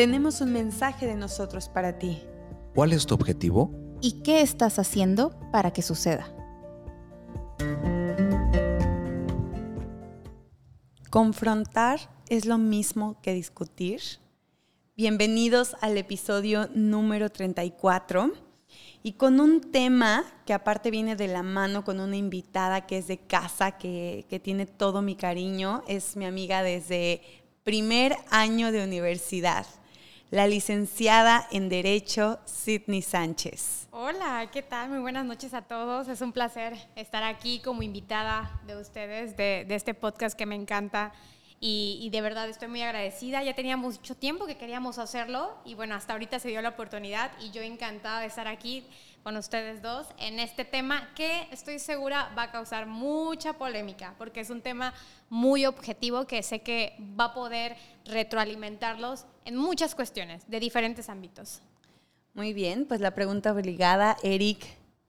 tenemos un mensaje de nosotros para ti. ¿Cuál es tu objetivo? ¿Y qué estás haciendo para que suceda? ¿Confrontar es lo mismo que discutir? Bienvenidos al episodio número 34 y con un tema que aparte viene de la mano con una invitada que es de casa, que, que tiene todo mi cariño, es mi amiga desde primer año de universidad la licenciada en Derecho Sidney Sánchez. Hola, ¿qué tal? Muy buenas noches a todos. Es un placer estar aquí como invitada de ustedes, de, este podcast que me encanta. Y, y, de verdad estoy muy agradecida. Ya teníamos mucho tiempo que queríamos hacerlo y bueno, hasta ahorita se dio la oportunidad y yo encantada de estar aquí con ustedes dos en este tema que estoy segura va a causar mucha polémica porque es un tema muy objetivo que sé que va a poder retroalimentarlos en muchas cuestiones de diferentes ámbitos. Muy bien, pues la pregunta obligada, Eric,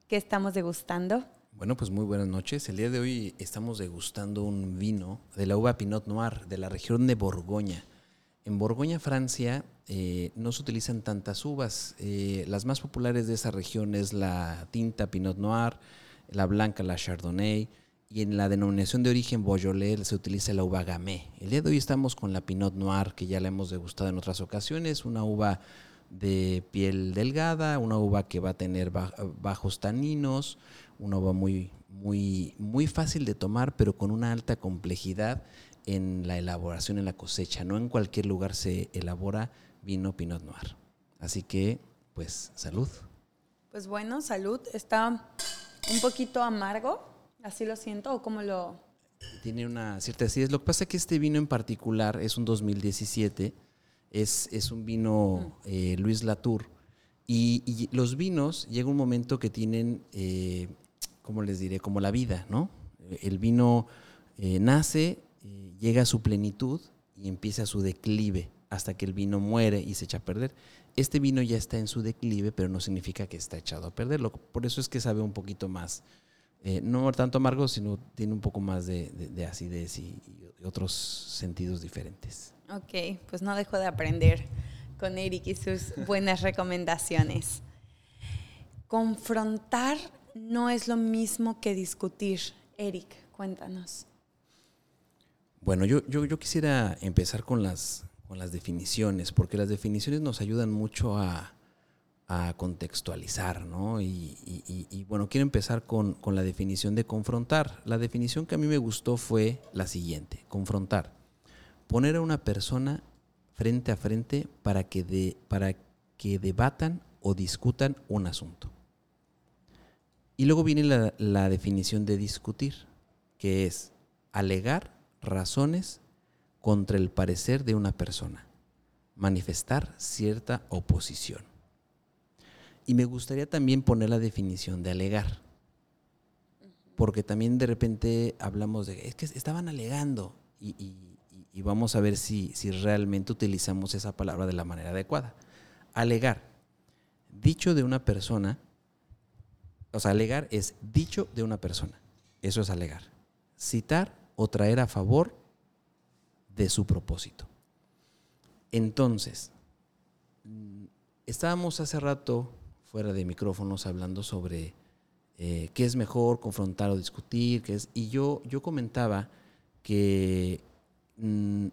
¿qué estamos degustando? Bueno, pues muy buenas noches. El día de hoy estamos degustando un vino de la uva Pinot Noir de la región de Borgoña. En Borgoña, Francia, eh, no se utilizan tantas uvas. Eh, las más populares de esa región es la tinta Pinot Noir, la blanca, la Chardonnay, y en la denominación de origen Beaujolais se utiliza la uva Gamay. El día de hoy estamos con la Pinot Noir, que ya la hemos degustado en otras ocasiones, una uva de piel delgada, una uva que va a tener bajos taninos, una uva muy, muy, muy fácil de tomar, pero con una alta complejidad en la elaboración, en la cosecha. No en cualquier lugar se elabora vino Pinot Noir. Así que, pues, salud. Pues bueno, salud. Está un poquito amargo, así lo siento, o como lo... Tiene una cierta acidez. Lo que pasa es que este vino en particular es un 2017, es, es un vino eh, Luis Latour, y, los vinos llega un momento que tienen, eh, ¿cómo les diré? Como la vida, ¿no? El vino eh, nace, eh, llega a su plenitud y empieza su declive hasta que el vino muere y se echa a perder. Este vino ya está en su declive, pero no significa que está echado a perderlo. Por eso es que sabe un poquito más, eh, no tanto amargo, sino tiene un poco más de, acidez y, otros sentidos diferentes. Ok, pues no dejo de aprender con Eric y sus buenas recomendaciones. Confrontar no es lo mismo que discutir. Eric, cuéntanos. Bueno, yo, yo, quisiera empezar con las, con las definiciones, porque las definiciones nos ayudan mucho a, contextualizar, ¿no? Y, bueno, quiero empezar con, la definición de confrontar. La definición que a mí me gustó fue la siguiente, confrontar. Poner a una persona frente a frente para que, de, para que debatan o discutan un asunto. Y luego viene la, la definición de discutir, que es alegar razones contra el parecer de una persona, manifestar cierta oposición. Y me gustaría también poner la definición de alegar, porque también de repente hablamos de, es que estaban alegando y, vamos a ver si, si realmente utilizamos esa palabra de la manera adecuada. Alegar, dicho de una persona, o sea, alegar es dicho de una persona, eso es alegar. Citar o traer a favor de su propósito. Entonces, estábamos hace rato fuera de micrófonos hablando sobre eh, qué es mejor confrontar o discutir, qué es, y yo, yo comentaba que mm,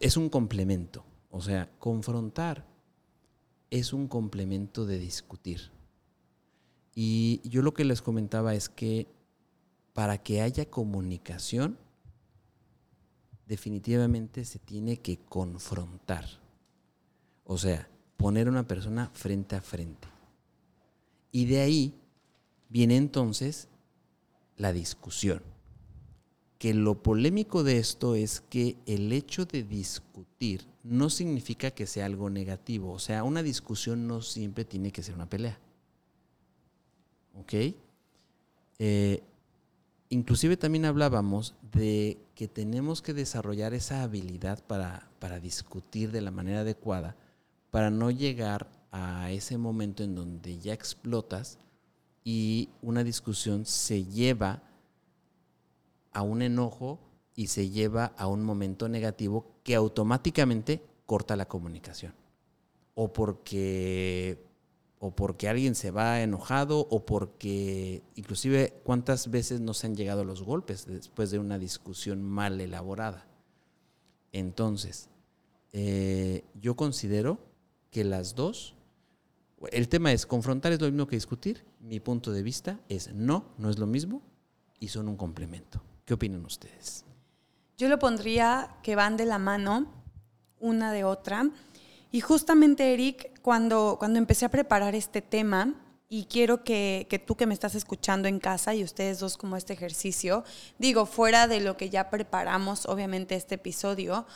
es un complemento, o sea, confrontar es un complemento de discutir. Y yo lo que les comentaba es que para que haya comunicación, definitivamente se tiene que confrontar. O sea, poner a una persona frente a frente. Y de ahí viene entonces la discusión. Que lo polémico de esto es que el hecho de discutir no significa que sea algo negativo. O sea, una discusión no siempre tiene que ser una pelea. ¿Ok? Eh, inclusive también hablábamos de que tenemos que desarrollar esa habilidad para, discutir de la manera adecuada, para no llegar a ese momento en donde ya explotas y una discusión se lleva a un enojo y se lleva a un momento negativo que automáticamente corta la comunicación. O porque, o porque alguien se va enojado, o porque inclusive cuántas veces nos han llegado los golpes después de una discusión mal elaborada. Entonces, eh, yo considero que las dos, el tema es confrontar es lo mismo que discutir. Mi punto de vista es no, no es lo mismo y son un complemento. ¿Qué opinan ustedes? Yo lo pondría que van de la mano una de otra. Y justamente, Eric, cuando, cuando empecé a preparar este tema, y quiero que, que, tú que me estás escuchando en casa y ustedes dos como este ejercicio, digo, fuera de lo que ya preparamos, obviamente, este episodio,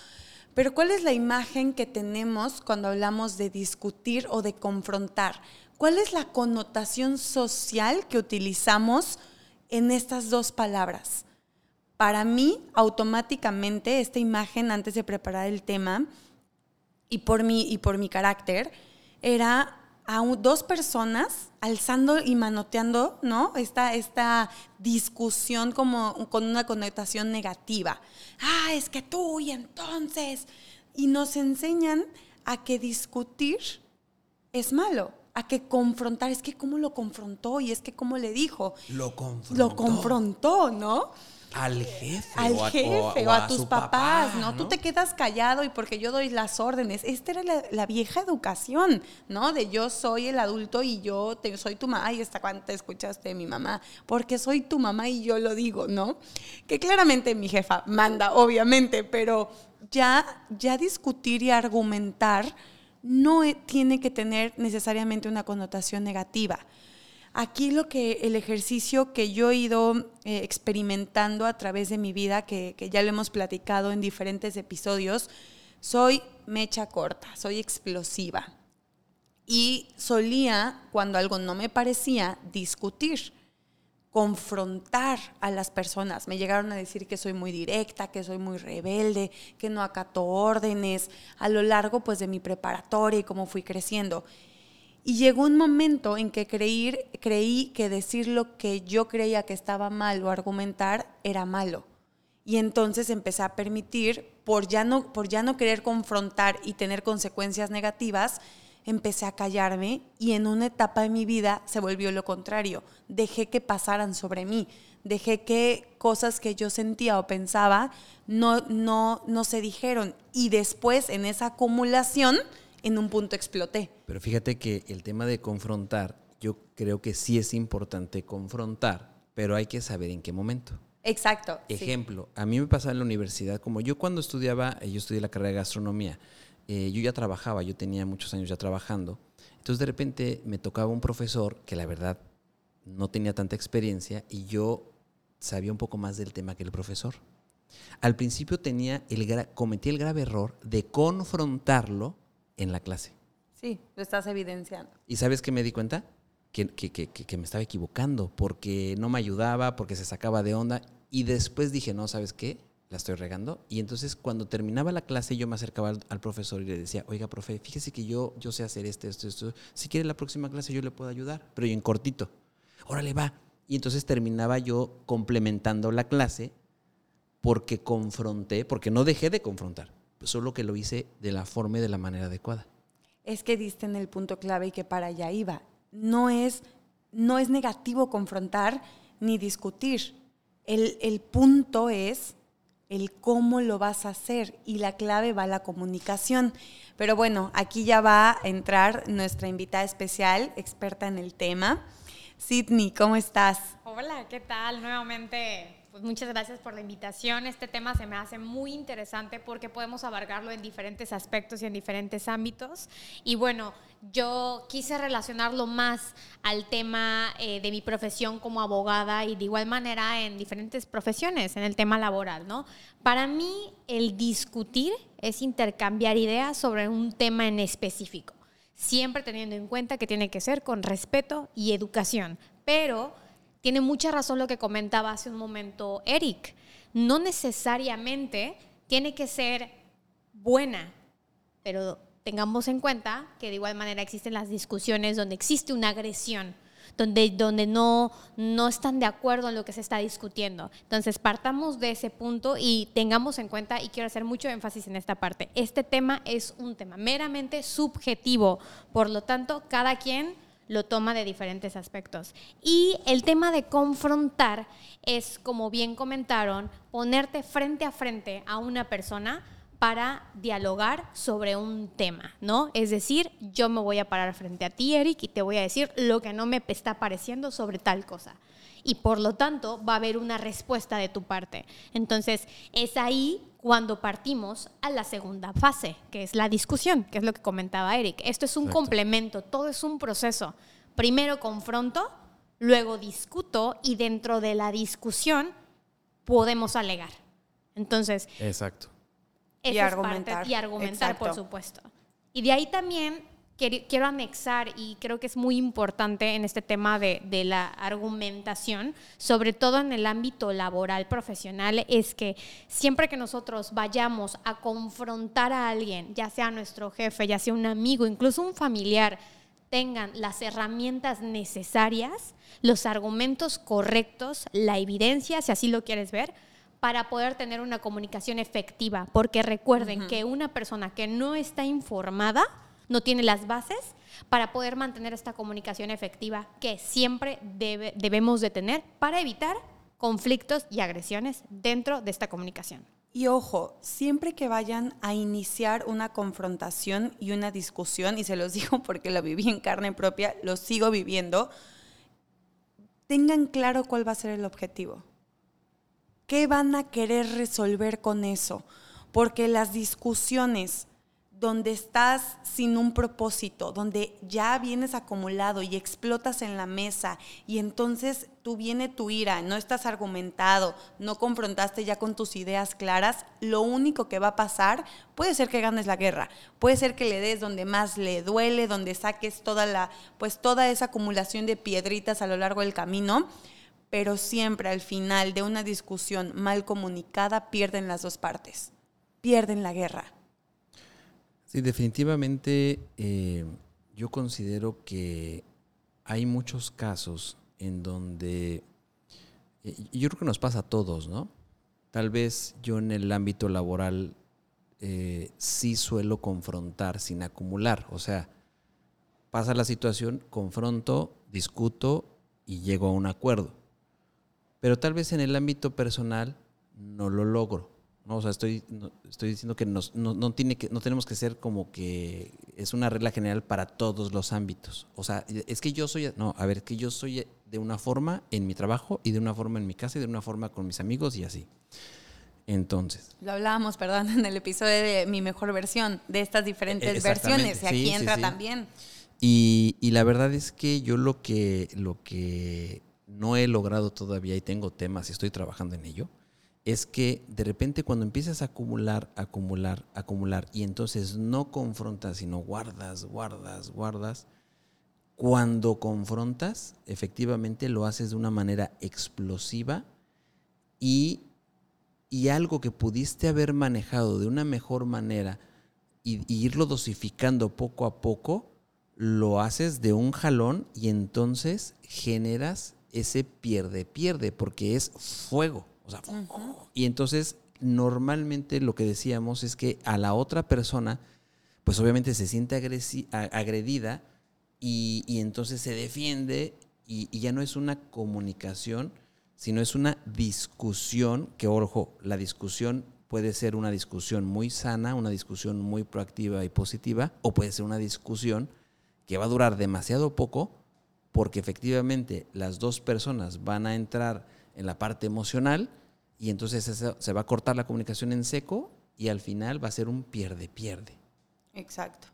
pero ¿cuál es la imagen que tenemos cuando hablamos de discutir o de confrontar? ¿Cuál es la connotación social que utilizamos en estas dos palabras? Para mí, automáticamente, esta imagen antes de preparar el tema y por mi, y por mi carácter, era a dos personas alzando y manoteando, ¿no? Esta, esta discusión como con una connotación negativa. Ah, es que tú y entonces. Y nos enseñan a que discutir es malo, a que confrontar, es que cómo lo confrontó y es que cómo le dijo. Lo confrontó. Lo confrontó, ¿no? Al jefe. Al o a, jefe o a, tus papás, ¿no? Tú te quedas callado y porque yo doy las órdenes. Esta era la, vieja educación, ¿no? De yo soy el adulto y yo te, soy tu mamá. Y hasta cuando te escuchaste de mi mamá, porque soy tu mamá y yo lo digo, ¿no? Que claramente mi jefa manda, obviamente, pero ya, ya discutir y argumentar no e, tiene que tener necesariamente una connotación negativa. Aquí lo que el ejercicio que yo he ido eh, experimentando a través de mi vida, que, que ya lo hemos platicado en diferentes episodios, soy mecha corta, soy explosiva. Y solía, cuando algo no me parecía, discutir, confrontar a las personas. Me llegaron a decir que soy muy directa, que soy muy rebelde, que no acato órdenes a lo largo pues, de mi preparatoria y cómo fui creciendo. Y llegó un momento en que creí, creí que decir lo que yo creía que estaba mal o argumentar era malo. Y entonces empecé a permitir, por ya no, por ya no querer confrontar y tener consecuencias negativas, empecé a callarme y en una etapa de mi vida se volvió lo contrario. Dejé que pasaran sobre mí, dejé que cosas que yo sentía o pensaba no, no, no se dijeron. Y después en esa acumulación en un punto exploté. Pero fíjate que el tema de confrontar, yo creo que sí es importante confrontar, pero hay que saber en qué momento. Exacto. Ejemplo, a mí me pasaba en la universidad, como yo cuando estudiaba, eh, yo estudié la carrera de gastronomía, eh, yo ya trabajaba, yo tenía muchos años ya trabajando, entonces de repente me tocaba un profesor que la verdad no tenía tanta experiencia y yo sabía un poco más del tema que el profesor. Al principio tenía el cometí el grave error de confrontarlo en la clase. Sí, lo estás evidenciando. ¿Y sabes qué me di cuenta? Que, que, me estaba equivocando, porque no me ayudaba, porque se sacaba de onda. Y después dije, no, ¿sabes qué? La estoy regando. Y entonces cuando terminaba la clase yo me acercaba al, profesor y le decía, oiga, profe, fíjese que yo, yo sé hacer esto, esto, esto. Si quiere la próxima clase yo le puedo ayudar, pero yo en cortito. Órale, va. Y entonces terminaba yo complementando la clase porque confronté, porque no dejé de confrontar, solo que lo hice de la forma y de la manera adecuada es que diste en el punto clave y que para allá iba. No es, no es negativo confrontar ni discutir. El, el punto es el cómo lo vas a hacer y la clave va a la comunicación. Pero bueno, aquí ya va a entrar nuestra invitada especial, experta en el tema. Sidney, ¿cómo estás? Hola, ¿qué tal? Nuevamente pues muchas gracias por la invitación. Este tema se me hace muy interesante porque podemos abarcarlo en diferentes aspectos y en diferentes ámbitos. Y bueno, yo quise relacionarlo más al tema eh, de mi profesión como abogada y de igual manera en diferentes profesiones, en el tema laboral, ¿no? Para mí, el discutir es intercambiar ideas sobre un tema en específico, siempre teniendo en cuenta que tiene que ser con respeto y educación, pero tiene mucha razón lo que comentaba hace un momento Eric. No necesariamente tiene que ser buena, pero tengamos en cuenta que de igual manera existen las discusiones donde existe una agresión, donde, donde no, no están de acuerdo en lo que se está discutiendo. Entonces, partamos de ese punto y tengamos en cuenta, y quiero hacer mucho énfasis en esta parte, este tema es un tema meramente subjetivo, por lo tanto, cada quien lo toma de diferentes aspectos. Y el tema de confrontar es, como bien comentaron, ponerte frente a frente a una persona para dialogar sobre un tema, ¿no? Es decir, yo me voy a parar frente a ti, Eric, y te voy a decir lo que no me está pareciendo sobre tal cosa. Y por lo tanto, va a haber una respuesta de tu parte. Entonces, es ahí cuando partimos a la segunda fase, que es la discusión, que es lo que comentaba Eric. Esto es un complemento, todo es un proceso. Primero confronto, luego discuto y dentro de la discusión podemos alegar. Entonces, Exacto y argumentar. y argumentar, por supuesto. Y de ahí también quiero anexar, y creo que es muy importante en este tema de, de, la argumentación, sobre todo en el ámbito laboral, profesional, es que siempre que nosotros vayamos a confrontar a alguien, ya sea nuestro jefe, ya sea un amigo, incluso un familiar, tengan las herramientas necesarias, los argumentos correctos, la evidencia, si así lo quieres ver, para poder tener una comunicación efectiva, porque recuerden que una persona que no está informada no tiene las bases para poder mantener esta comunicación efectiva que siempre debemos de tener para evitar conflictos y agresiones dentro de esta comunicación. Y ojo, siempre que vayan a iniciar una confrontación y una discusión, y se los digo porque lo viví en carne propia, lo sigo viviendo, tengan claro cuál va a ser el objetivo. ¿Qué van a querer resolver con eso? Porque las discusiones donde estás sin un propósito, donde ya vienes acumulado y explotas en la mesa y entonces tú viene tu ira, no estás argumentado, no confrontaste ya con tus ideas claras, lo único que va a pasar puede ser que ganes la guerra, puede ser que le des donde más le duele, donde saques toda la pues toda esa acumulación de piedritas a lo largo del camino pero siempre al final de una discusión mal comunicada pierden las dos partes, pierden la guerra. Sí, definitivamente eh, yo considero que hay muchos casos en donde, eh, yo creo que nos pasa a todos, ¿no? Tal vez yo en el ámbito laboral eh, sí suelo confrontar sin acumular, o sea, pasa la situación, confronto, discuto y llego a un acuerdo pero tal vez en el ámbito personal no lo logro. ¿No? O sea, estoy, estoy diciendo que, nos, no, tiene que no tenemos que ser como que es una regla general para todos los ámbitos. O sea, es que yo soy, no, a ver, es que yo soy de una forma en mi trabajo y de una forma en mi casa y de una forma con mis amigos y así. Entonces. Lo hablábamos, perdón, en el episodio de mi mejor versión, de estas diferentes versiones, y aquí entra también. Y, y, la verdad es que yo lo que, lo que no he logrado todavía y tengo temas y estoy trabajando en ello, es que de repente cuando empiezas a acumular, acumular, acumular y entonces no confrontas, sino guardas, guardas, guardas, cuando confrontas, efectivamente lo haces de una manera explosiva y, y algo que pudiste haber manejado de una mejor manera y, irlo dosificando poco a poco, lo haces de un jalón y entonces generas ese pierde, pierde, porque es fuego. Y entonces, normalmente lo que decíamos es que a la otra persona, pues obviamente se siente agredida y, entonces se defiende y, y, ya no es una comunicación, sino es una discusión, que ojo, la discusión puede ser una discusión muy sana, una discusión muy proactiva y positiva, o puede ser una discusión que va a durar demasiado poco porque efectivamente las dos personas van a entrar en la parte emocional y entonces se va a cortar la comunicación en seco y al final va a ser un pierde-pierde. Exacto.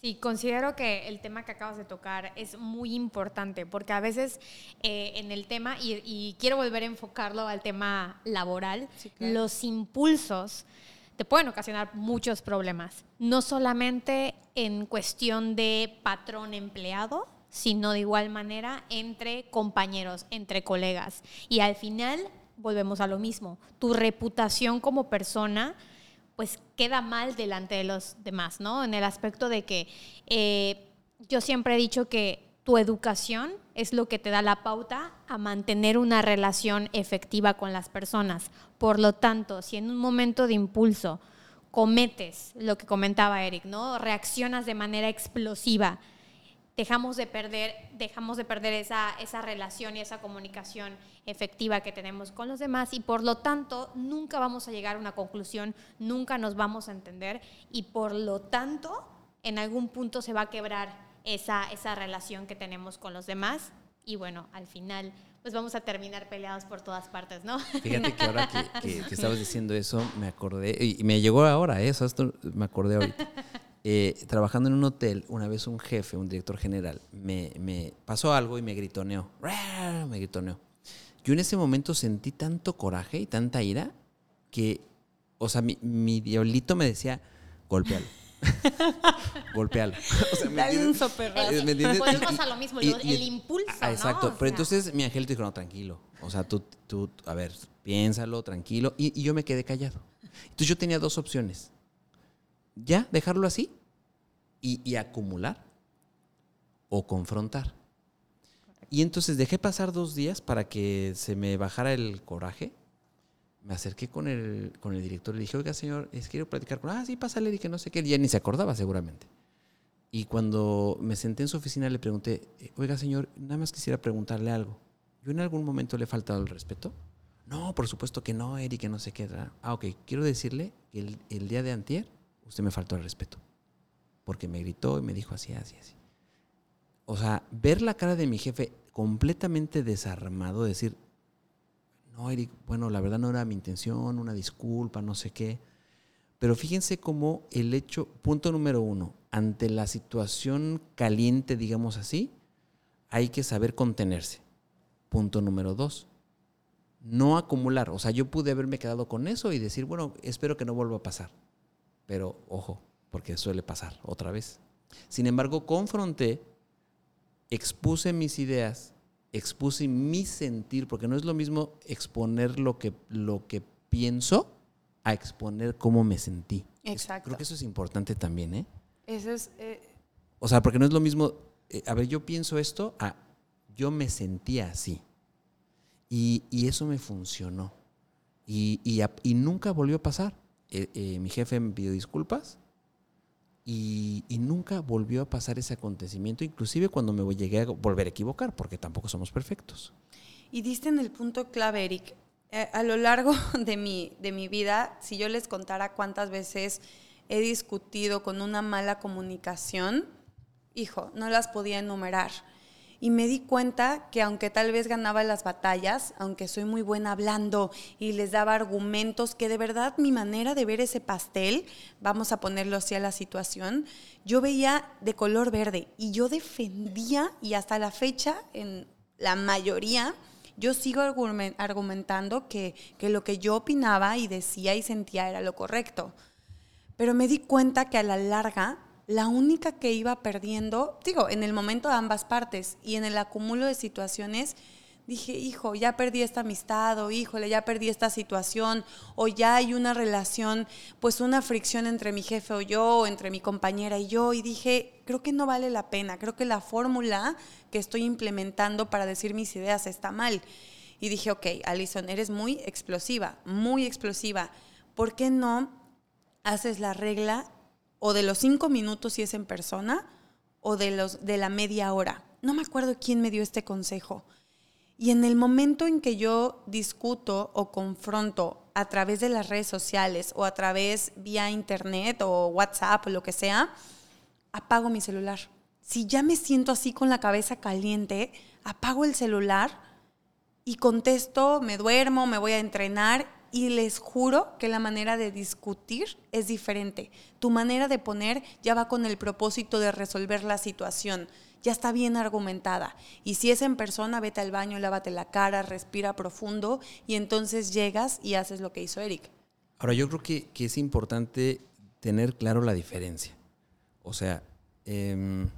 Sí, considero que el tema que acabas de tocar es muy importante porque a veces eh, en el tema, y, quiero volver a enfocarlo al tema laboral, los impulsos te pueden ocasionar muchos problemas, no solamente en cuestión de patrón empleado, sino de igual manera entre compañeros, entre colegas. Y al final volvemos a lo mismo, tu reputación como persona pues queda mal delante de los demás, ¿no? En el aspecto de que eh, yo siempre he dicho que tu educación es lo que te da la pauta a mantener una relación efectiva con las personas. Por lo tanto, si en un momento de impulso cometes lo que comentaba Eric, ¿no? Reaccionas de manera explosiva, dejamos de perder, dejamos de perder esa, esa relación y esa comunicación efectiva que tenemos con los demás y por lo tanto nunca vamos a llegar a una conclusión, nunca nos vamos a entender y por lo tanto en algún punto se va a quebrar esa, esa relación que tenemos con los demás y bueno, al final pues vamos a terminar peleados por todas partes, ¿no? Fíjate que ahora que, estabas diciendo eso, me acordé, y me llegó ahora, ¿eh? eso esto me acordé ahorita. Eh, trabajando en un hotel, una vez un jefe, un director general, me, me pasó algo y me gritoneó. Me gritoneó. Yo en ese momento sentí tanto coraje y tanta ira que, o sea, mi, mi diablito me decía, golpealo. Golpealo. O sea, Dale un Volvemos a lo mismo, el impulso. Ah, exacto. Pero entonces mi angelito dijo, no, tranquilo. O sea, tú, tú a ver, piénsalo, tranquilo. Y, yo me quedé callado. Entonces yo tenía dos opciones. Ya, dejarlo así y, acumular o confrontar. Y entonces dejé pasar dos días para que se me bajara el coraje me acerqué con el, con el director y le dije, oiga, señor, es, quiero platicar con... Ah, sí, pásale, dije, no sé qué. ya ni se acordaba seguramente. Y cuando me senté en su oficina le pregunté, oiga, señor, nada más quisiera preguntarle algo. ¿Yo en algún momento le he faltado el respeto? No, por supuesto que no, Eric, que no sé qué. Ah, ok, quiero decirle que el, el día de antier usted me faltó el respeto. Porque me gritó y me dijo así, así, así. O sea, ver la cara de mi jefe completamente desarmado, decir, no, Eric, bueno, la verdad no era mi intención, una disculpa, no sé qué. Pero fíjense cómo el hecho, punto número uno, ante la situación caliente, digamos así, hay que saber contenerse. Punto número dos, no acumular. O sea, yo pude haberme quedado con eso y decir, bueno, espero que no vuelva a pasar. Pero ojo, porque suele pasar otra vez. Sin embargo, confronté, expuse mis ideas expuse mi sentir, porque no es lo mismo exponer lo que, lo que pienso a exponer cómo me sentí. Exacto. Creo que eso es importante también, ¿eh? Eso es... Eh, o sea, porque no es lo mismo, eh, a ver, yo pienso esto a yo me sentía así. Y, eso me funcionó. Y, y, nunca volvió a pasar. Eh, mi jefe me pidió disculpas y, nunca volvió a pasar ese acontecimiento, inclusive cuando me llegué a volver a equivocar, porque tampoco somos perfectos. Y diste en el punto clave, Eric. Eh, a lo largo de mi, de mi vida, si yo les contara cuántas veces he discutido con una mala comunicación, hijo, no las podía enumerar y me di cuenta que aunque tal vez ganaba las batallas, aunque soy muy buena hablando y les daba argumentos, que de verdad mi manera de ver ese pastel, vamos a ponerlo así a la situación, yo veía de color verde y yo defendía y hasta la fecha en la mayoría yo sigo argumentando que, que lo que yo opinaba y decía y sentía era lo correcto. Pero me di cuenta que a la larga la única que iba perdiendo, digo, en el momento de ambas partes y en el acumulo de situaciones, dije, hijo, ya perdí esta amistad, o híjole, ya perdí esta situación, o ya hay una relación, pues una fricción entre mi jefe o yo, o entre mi compañera y yo, y dije, creo que no vale la pena, creo que la fórmula que estoy implementando para decir mis ideas está mal. Y dije, ok, Alison, eres muy explosiva, muy explosiva, ¿por qué no haces la regla o de los cinco minutos si es en persona, o de, los, de la media hora. No me acuerdo quién me dio este consejo. Y en el momento en que yo discuto o confronto a través de las redes sociales o a través vía internet o WhatsApp o lo que sea, apago mi celular. Si ya me siento así con la cabeza caliente, apago el celular y contesto, me duermo, me voy a entrenar y les juro que la manera de discutir es diferente. Tu manera de poner ya va con el propósito de resolver la situación, ya está bien argumentada. Y si es en persona, vete al baño, lávate la cara, respira profundo y entonces llegas y haces lo que hizo Eric. Ahora, yo creo que, es importante tener claro la diferencia. O sea, em,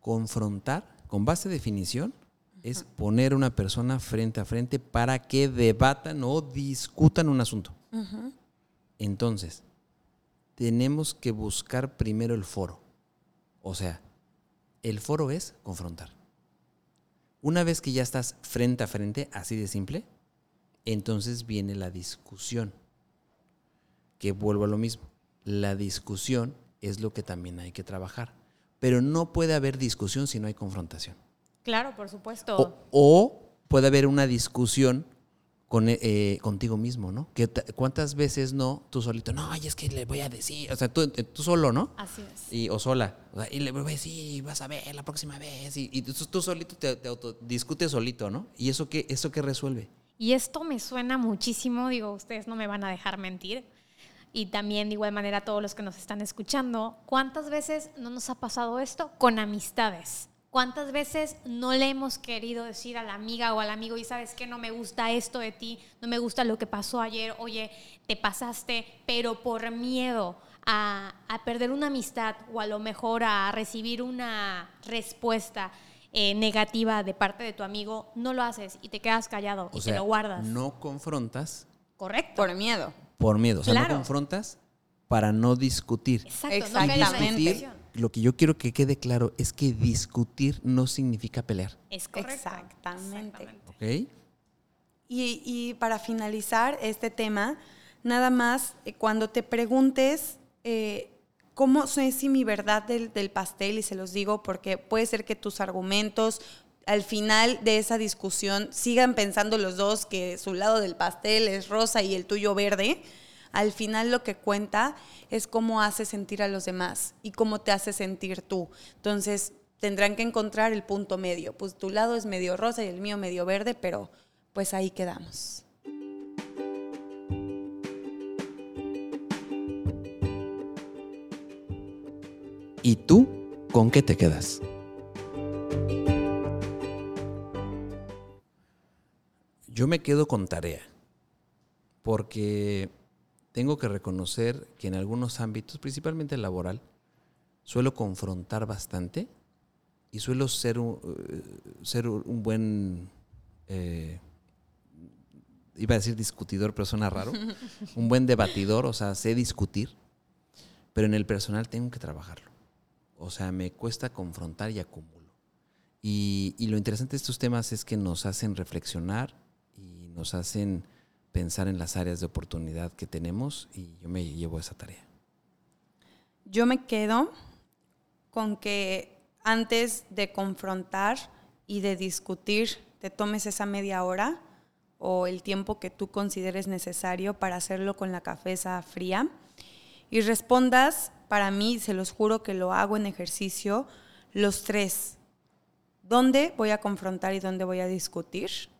confrontar con base de definición es poner a una persona frente a frente para que debatan o discutan un asunto. Entonces, tenemos que buscar primero el foro. O sea, el foro es confrontar. Una vez que ya estás frente a frente, así de simple, entonces viene la discusión. Que vuelvo a lo mismo. La discusión es lo que también hay que trabajar. Pero no puede haber discusión si no hay confrontación. Claro, por supuesto. O, o puede haber una discusión con, eh, contigo mismo, ¿no? Que ¿Cuántas veces no tú solito? No, ay, es que le voy a decir, o sea, tú, eh, tú solo, ¿no? Así es. Y, o sola. O sea, y le voy a decir, vas a ver la próxima vez. Y, y tú, tú solito te, te autodiscutes solito, ¿no? ¿Y eso qué, eso qué resuelve? Y esto me suena muchísimo, digo, ustedes no me van a dejar mentir. Y también de igual manera todos los que nos están escuchando, ¿cuántas veces no nos ha pasado esto con amistades? ¿Cuántas veces no le hemos querido decir a la amiga o al amigo, y sabes que no me gusta esto de ti, no me gusta lo que pasó ayer, oye, te pasaste, pero por miedo a, a perder una amistad o a lo mejor a recibir una respuesta eh, negativa de parte de tu amigo, no lo haces y te quedas callado O y sea, te lo guardas. no confrontas Correcto. Por miedo. por miedo. O sea, no Claro. confrontas para no discutir. Exacto, Exactamente. no Discutir. Lo que yo quiero que quede claro es que discutir no significa pelear. Es correcto. Exactamente. ¿Ok? Y, y para finalizar este tema, nada más eh, cuando te preguntes eh, cómo sé si mi verdad del, del pastel, y se los digo porque puede ser que tus argumentos al final de esa discusión sigan pensando los dos que su lado del pastel es rosa y el tuyo verde. Al final lo que cuenta es cómo hace sentir a los demás y cómo te hace sentir tú. Entonces tendrán que encontrar el punto medio. Pues tu lado es medio rosa y el mío medio verde, pero pues ahí quedamos. ¿Y tú con qué te quedas? Yo me quedo con tarea, porque tengo que reconocer que en algunos ámbitos, principalmente el laboral, suelo confrontar bastante y suelo ser un, eh, ser un buen, eh, iba a decir discutidor, pero suena raro, un buen debatidor, o sea, sé discutir, pero en el personal tengo que trabajarlo. O sea, me cuesta confrontar y acumulo. Y, y lo interesante de estos temas es que nos hacen reflexionar y nos hacen pensar en las áreas de oportunidad que tenemos y yo me llevo esa tarea. Yo me quedo con que antes de confrontar y de discutir, te tomes esa media hora o el tiempo que tú consideres necesario para hacerlo con la cabeza fría y respondas, para mí, se los juro que lo hago en ejercicio, los tres. ¿Dónde voy a confrontar y dónde voy a discutir?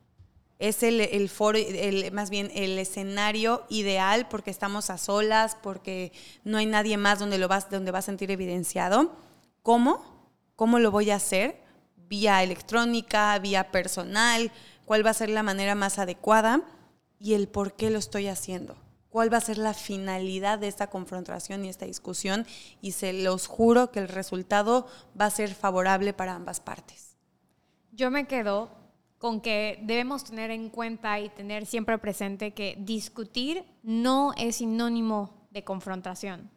Es el, el foro, el, más bien el escenario ideal porque estamos a solas, porque no hay nadie más donde lo vas, donde va a sentir evidenciado. ¿Cómo? ¿Cómo lo voy a hacer? Vía electrónica, vía personal, cuál va a ser la manera más adecuada y el por qué lo estoy haciendo. ¿Cuál va a ser la finalidad de esta confrontación y esta discusión? Y se los juro que el resultado va a ser favorable para ambas partes. Yo me quedo con que debemos tener en cuenta y tener siempre presente que discutir no es sinónimo de confrontación.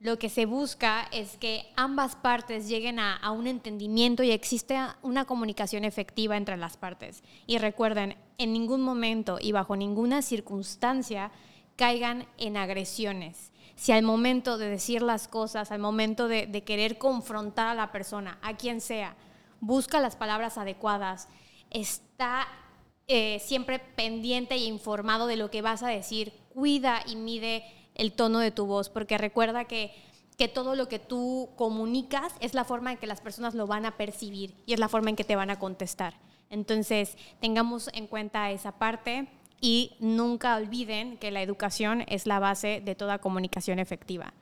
Lo que se busca es que ambas partes lleguen a, un entendimiento y existe una comunicación efectiva entre las partes. Y recuerden, en ningún momento y bajo ninguna circunstancia caigan en agresiones. Si al momento de decir las cosas, al momento de querer confrontar a la persona, a quien sea, busca las palabras adecuadas, está eh, siempre pendiente e informado de lo que vas a decir, cuida y mide el tono de tu voz, porque recuerda que, que todo lo que tú comunicas es la forma en que las personas lo van a percibir y es la forma en que te van a contestar. Entonces, tengamos en cuenta esa parte y nunca olviden que la educación es la base de toda comunicación efectiva.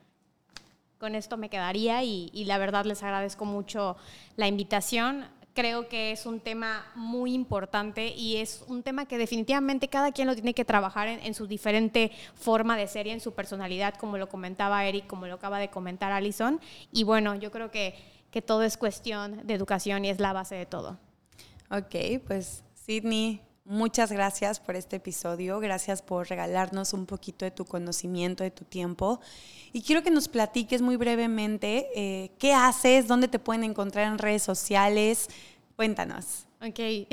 Con esto me quedaría y, y la verdad les agradezco mucho la invitación creo que es un tema muy importante y es un tema que definitivamente cada quien lo tiene que trabajar en, su diferente forma de ser y en su personalidad, como lo comentaba Eric, como lo acaba de comentar Alison. Y bueno, yo creo que, que todo es cuestión de educación y es la base de todo. Ok, pues Sidney, muchas gracias por este episodio, gracias por regalarnos un poquito de tu conocimiento, de tu tiempo. Y quiero que nos platiques muy brevemente eh, qué haces, dónde te pueden encontrar en redes sociales. Cuéntanos. Ok.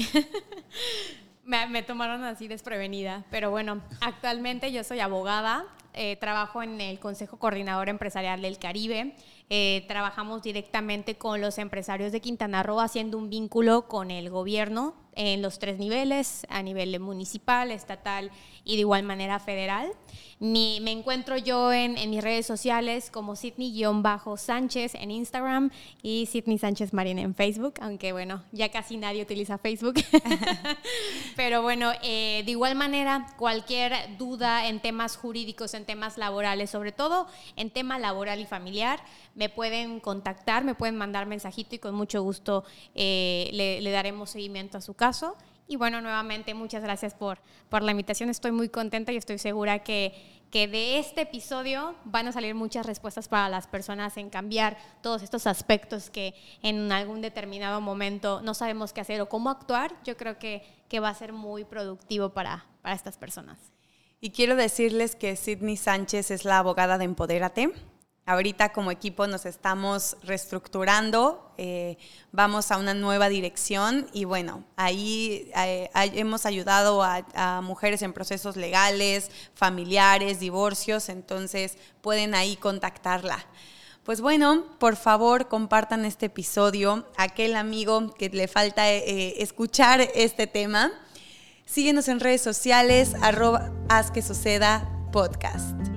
me, tomaron así desprevenida, pero bueno, actualmente yo soy abogada, eh, trabajo en el Consejo Coordinador Empresarial del Caribe. Eh, trabajamos directamente con los empresarios de Quintana Roo haciendo un vínculo con el gobierno en los tres niveles, a nivel municipal, estatal y de igual manera federal. me encuentro yo en, mis redes sociales como Sidney-Sánchez en Instagram y Sidney Sánchez Marín en Facebook, aunque bueno, ya casi nadie utiliza Facebook. Pero bueno, eh, de igual manera, cualquier duda en temas jurídicos, en temas laborales, sobre todo en tema laboral y familiar, me pueden contactar, me pueden mandar mensajito y con mucho gusto eh, le, daremos seguimiento a su caso. Y bueno, nuevamente muchas gracias por, por la invitación. Estoy muy contenta y estoy segura que, que de este episodio van a salir muchas respuestas para las personas en cambiar todos estos aspectos que en algún determinado momento no sabemos qué hacer o cómo actuar. Yo creo que, que va a ser muy productivo para, para estas personas. Y quiero decirles que Sidney Sánchez es la abogada de Empodérate. Ahorita como equipo nos estamos reestructurando, eh, vamos a una nueva dirección y bueno, ahí eh, hemos ayudado a, mujeres en procesos legales, familiares, divorcios, entonces pueden ahí contactarla. Pues bueno, por favor compartan este episodio aquel amigo que le falta eh, escuchar este tema. Síguenos en redes sociales, arroba haz que suceda podcast.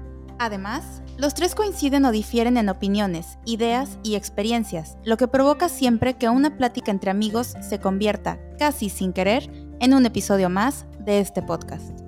Además, los tres coinciden o difieren en opiniones, ideas y experiencias, lo que provoca siempre que una plática entre amigos se convierta, casi sin querer, en un episodio más de este podcast.